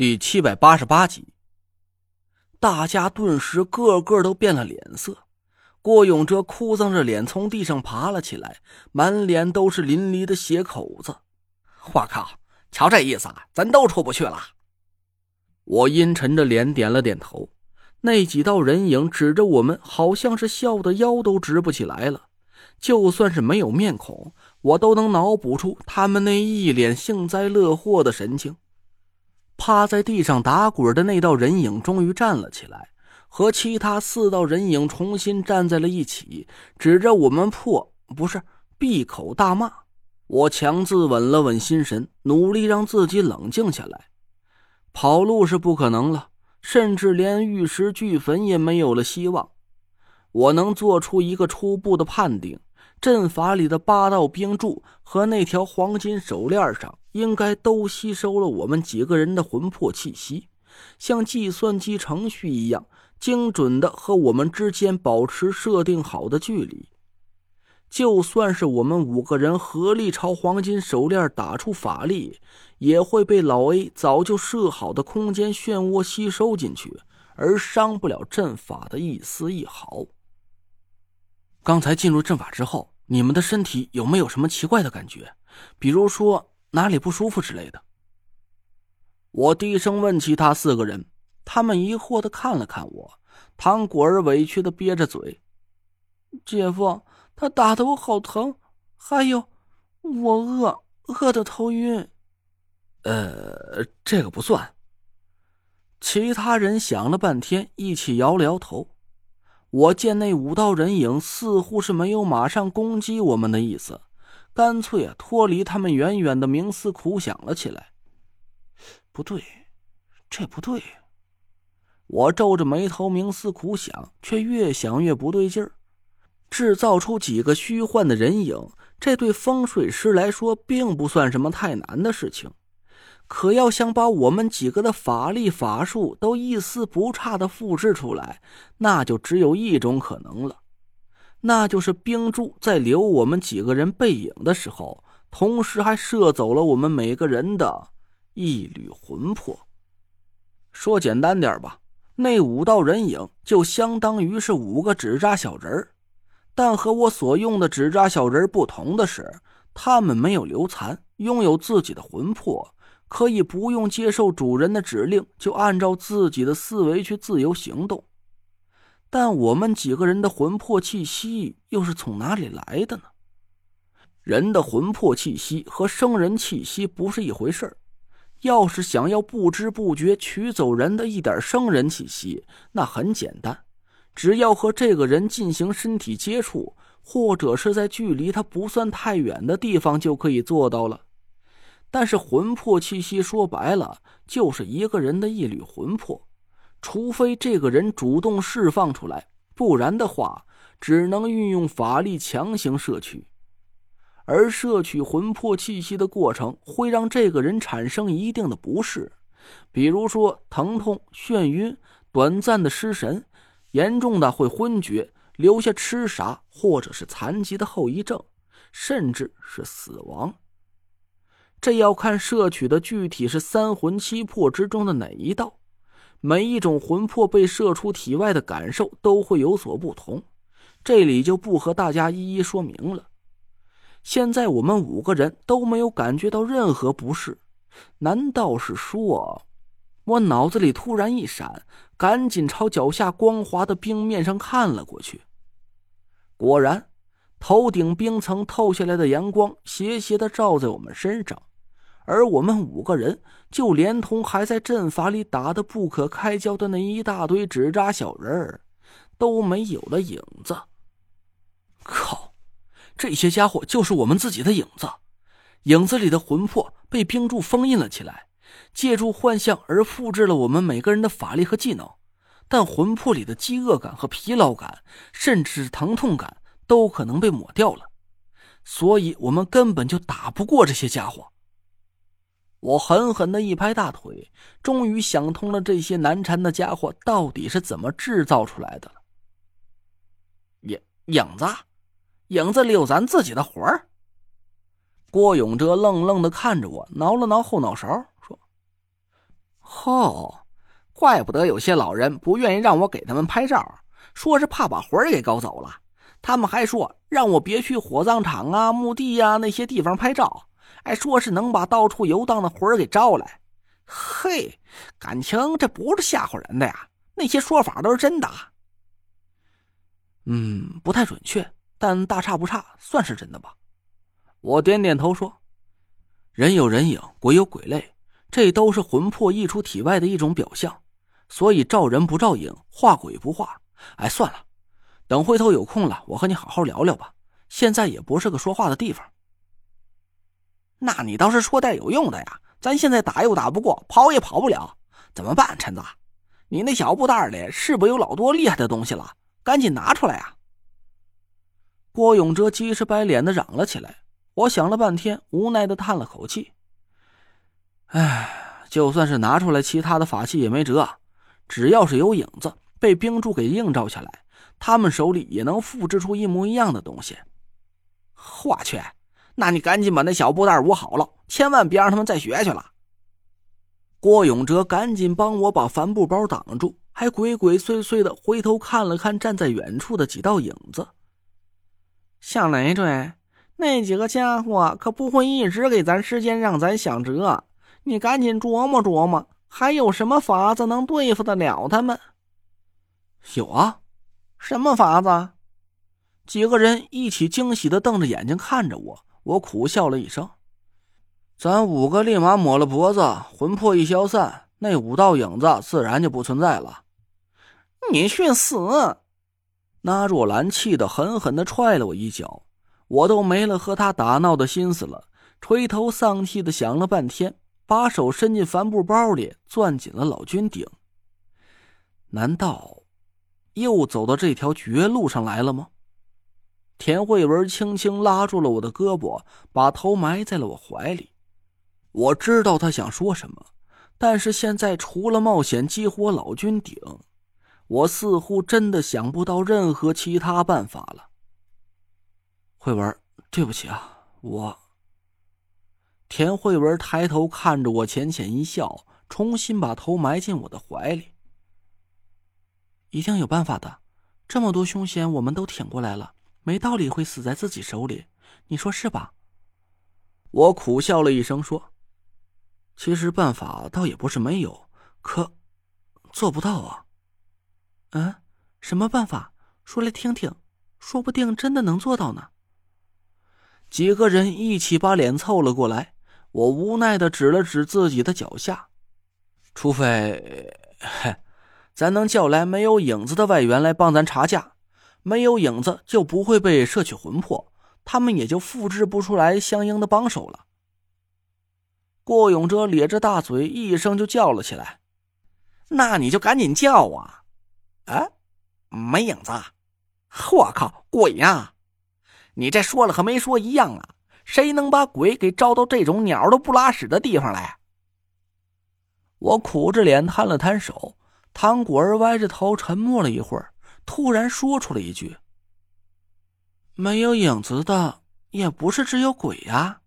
第七百八十八集，大家顿时个个都变了脸色。郭永哲哭丧着脸从地上爬了起来，满脸都是淋漓的血口子。我靠，瞧这意思啊，咱都出不去了。我阴沉着脸点了点头。那几道人影指着我们，好像是笑得腰都直不起来了。就算是没有面孔，我都能脑补出他们那一脸幸灾乐祸的神情。趴在地上打滚的那道人影终于站了起来，和其他四道人影重新站在了一起，指着我们破不是闭口大骂。我强自稳了稳心神，努力让自己冷静下来。跑路是不可能了，甚至连玉石俱焚也没有了希望。我能做出一个初步的判定。阵法里的八道冰柱和那条黄金手链上，应该都吸收了我们几个人的魂魄气息，像计算机程序一样，精准的和我们之间保持设定好的距离。就算是我们五个人合力朝黄金手链打出法力，也会被老 A 早就设好的空间漩涡吸收进去，而伤不了阵法的一丝一毫。刚才进入阵法之后，你们的身体有没有什么奇怪的感觉？比如说哪里不舒服之类的？我低声问其他四个人，他们疑惑的看了看我。唐果儿委屈的憋着嘴：“姐夫，他打的我好疼，还有我饿，饿的头晕。”呃，这个不算。其他人想了半天，一起摇了摇头。我见那五道人影似乎是没有马上攻击我们的意思，干脆啊脱离他们远远的冥思苦想了起来。不对，这不对。我皱着眉头冥思苦想，却越想越不对劲儿。制造出几个虚幻的人影，这对风水师来说并不算什么太难的事情。可要想把我们几个的法力法术都一丝不差的复制出来，那就只有一种可能了，那就是冰柱在留我们几个人背影的时候，同时还射走了我们每个人的一缕魂魄。说简单点吧，那五道人影就相当于是五个纸扎小人儿，但和我所用的纸扎小人不同的是，他们没有留残，拥有自己的魂魄。可以不用接受主人的指令，就按照自己的思维去自由行动。但我们几个人的魂魄气息又是从哪里来的呢？人的魂魄气息和生人气息不是一回事儿。要是想要不知不觉取走人的一点生人气息，那很简单，只要和这个人进行身体接触，或者是在距离他不算太远的地方，就可以做到了。但是魂魄气息说白了就是一个人的一缕魂魄，除非这个人主动释放出来，不然的话只能运用法力强行摄取。而摄取魂魄气息的过程会让这个人产生一定的不适，比如说疼痛、眩晕、短暂的失神，严重的会昏厥，留下痴傻或者是残疾的后遗症，甚至是死亡。这要看摄取的具体是三魂七魄之中的哪一道，每一种魂魄被射出体外的感受都会有所不同，这里就不和大家一一说明了。现在我们五个人都没有感觉到任何不适，难道是说？我脑子里突然一闪，赶紧朝脚下光滑的冰面上看了过去，果然，头顶冰层透下来的阳光斜斜的照在我们身上。而我们五个人，就连同还在阵法里打得不可开交的那一大堆纸扎小人儿，都没有了影子。靠！这些家伙就是我们自己的影子，影子里的魂魄被冰柱封印了起来，借助幻象而复制了我们每个人的法力和技能，但魂魄里的饥饿感和疲劳感，甚至是疼痛感，都可能被抹掉了，所以我们根本就打不过这些家伙。我狠狠的一拍大腿，终于想通了这些难缠的家伙到底是怎么制造出来的了。影影子，影子里有咱自己的魂儿。郭永哲愣愣的看着我，挠了挠后脑勺，说：“哦，怪不得有些老人不愿意让我给他们拍照，说是怕把魂儿给勾走了。他们还说让我别去火葬场啊、墓地呀那些地方拍照，哎，说是能把到处游荡的魂儿给招来。嘿，感情这不是吓唬人的呀，那些说法都是真的。嗯，不太准确，但大差不差，算是真的吧。我点点头说：“人有人影，鬼有鬼类，这都是魂魄溢出体外的一种表象，所以照人不照影，画鬼不画。哎，算了。”等回头有空了，我和你好好聊聊吧。现在也不是个说话的地方。那你倒是说点有用的呀！咱现在打又打不过，跑也跑不了，怎么办？陈子，你那小布袋里是不是有老多厉害的东西了？赶紧拿出来呀！郭永哲急赤白脸的嚷了起来。我想了半天，无奈的叹了口气：“哎，就算是拿出来其他的法器也没辙，只要是有影子，被冰柱给映照下来。”他们手里也能复制出一模一样的东西，我去！那你赶紧把那小布袋捂好了，千万别让他们再学去了。郭永哲赶紧帮我把帆布包挡住，还鬼鬼祟祟的回头看了看站在远处的几道影子。小累赘，那几个家伙可不会一直给咱时间让咱想辙，你赶紧琢磨琢磨，还有什么法子能对付得了他们？有啊。什么法子？几个人一起惊喜的瞪着眼睛看着我，我苦笑了一声。咱五个立马抹了脖子，魂魄一消散，那五道影子自然就不存在了。你去死！那若兰气得狠狠的踹了我一脚，我都没了和他打闹的心思了，垂头丧气的想了半天，把手伸进帆布包里，攥紧了老君顶。难道？又走到这条绝路上来了吗？田慧文轻轻拉住了我的胳膊，把头埋在了我怀里。我知道他想说什么，但是现在除了冒险激活老君鼎，我似乎真的想不到任何其他办法了。慧文，对不起啊，我。田慧文抬头看着我，浅浅一笑，重新把头埋进我的怀里。一定有办法的，这么多凶险我们都挺过来了，没道理会死在自己手里，你说是吧？我苦笑了一声说：“其实办法倒也不是没有，可做不到啊。”嗯，什么办法？说来听听，说不定真的能做到呢。几个人一起把脸凑了过来，我无奈的指了指自己的脚下，除非，嘿。咱能叫来没有影子的外援来帮咱查价，没有影子就不会被摄取魂魄，他们也就复制不出来相应的帮手了。郭永哲咧着大嘴，一声就叫了起来：“那你就赶紧叫啊！啊，没影子！我靠，鬼呀！你这说了和没说一样啊！谁能把鬼给招到这种鸟都不拉屎的地方来？”我苦着脸摊了摊手。唐果儿歪着头，沉默了一会儿，突然说出了一句：“没有影子的，也不是只有鬼呀。”